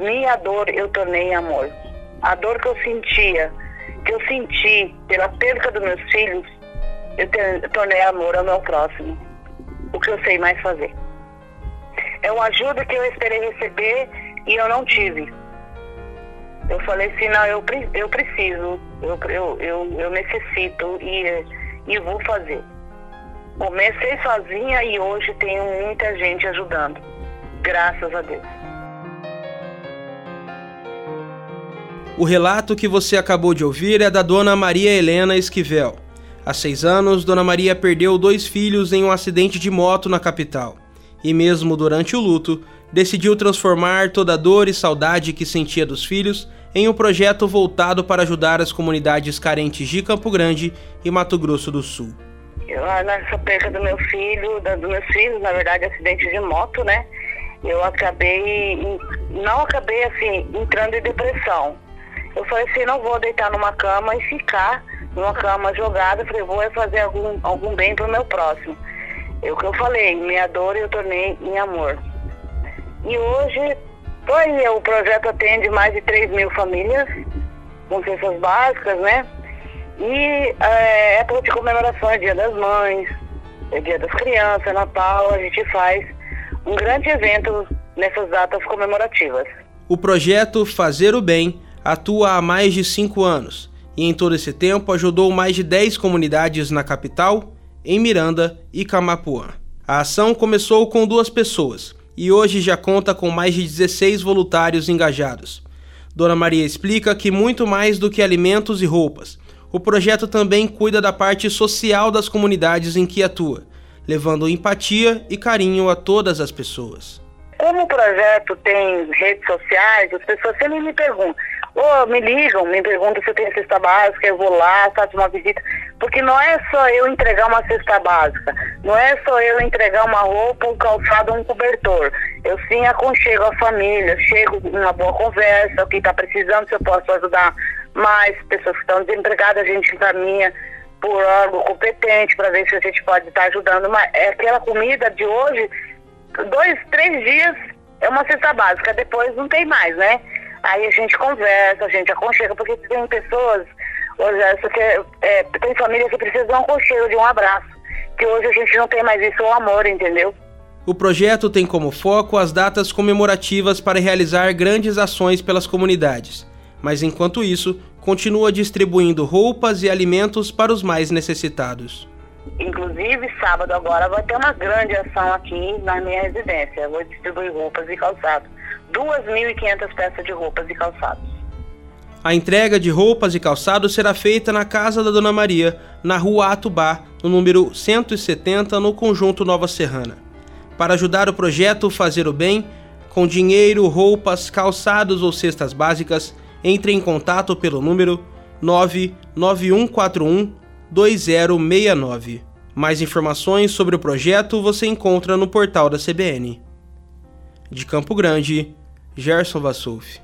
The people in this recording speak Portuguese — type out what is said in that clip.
minha dor eu tornei amor. A dor que eu sentia, que eu senti pela perda dos meus filhos, eu tornei amor ao meu próximo. O que eu sei mais fazer. É uma ajuda que eu esperei receber e eu não tive. Eu falei assim, não, eu, eu preciso, eu, eu, eu, eu necessito e, e vou fazer. Comecei sozinha e hoje tenho muita gente ajudando. Graças a Deus. O relato que você acabou de ouvir é da dona Maria Helena Esquivel. Há seis anos, Dona Maria perdeu dois filhos em um acidente de moto na capital. E mesmo durante o luto, decidiu transformar toda a dor e saudade que sentia dos filhos em um projeto voltado para ajudar as comunidades carentes de Campo Grande e Mato Grosso do Sul. Eu, nessa perda do meu filho, dos meus filhos, na verdade, acidente de moto, né? Eu acabei, não acabei assim, entrando em depressão. Eu falei assim, não vou deitar numa cama e ficar numa cama jogada, falei, vou fazer algum, algum bem para o meu próximo. É o que eu falei, minha dor eu tornei em amor. E hoje, aí, o projeto atende mais de 3 mil famílias, com cestas básicas, né? E é, época de comemoração é dia das mães, é dia das crianças, Natal, a gente faz um grande evento nessas datas comemorativas. O projeto Fazer o Bem atua há mais de cinco anos e em todo esse tempo ajudou mais de 10 comunidades na capital, em Miranda e Camapuã. A ação começou com duas pessoas e hoje já conta com mais de 16 voluntários engajados. Dona Maria explica que muito mais do que alimentos e roupas, o projeto também cuida da parte social das comunidades em que atua, levando empatia e carinho a todas as pessoas. Como o projeto tem redes sociais, as pessoas sempre me perguntam, ou me ligam, me perguntam se eu tenho cesta básica, eu vou lá, faço uma visita. Porque não é só eu entregar uma cesta básica, não é só eu entregar uma roupa, um calçado, um cobertor. Eu sim aconchego a família, chego uma boa conversa, o que está precisando, se eu posso ajudar mais, pessoas que estão desempregadas, a gente encaminha por órgão competente para ver se a gente pode estar tá ajudando. Mas é aquela comida de hoje, dois, três dias é uma cesta básica, depois não tem mais, né? Aí a gente conversa, a gente aconchega, porque tem pessoas, hoje, que, é, tem família que precisa de um aconchego, de um abraço. Que hoje a gente não tem mais isso, o amor, entendeu? O projeto tem como foco as datas comemorativas para realizar grandes ações pelas comunidades. Mas enquanto isso, continua distribuindo roupas e alimentos para os mais necessitados. Inclusive, sábado agora vai ter uma grande ação aqui na minha residência. Eu vou distribuir roupas e calçados. 2.500 peças de roupas e calçados. A entrega de roupas e calçados será feita na casa da Dona Maria, na rua Atubá, no número 170, no conjunto Nova Serrana. Para ajudar o projeto Fazer o Bem, com dinheiro, roupas, calçados ou cestas básicas, entre em contato pelo número 99141 2069. Mais informações sobre o projeto você encontra no portal da CBN. De Campo Grande, Gerson Vassouf.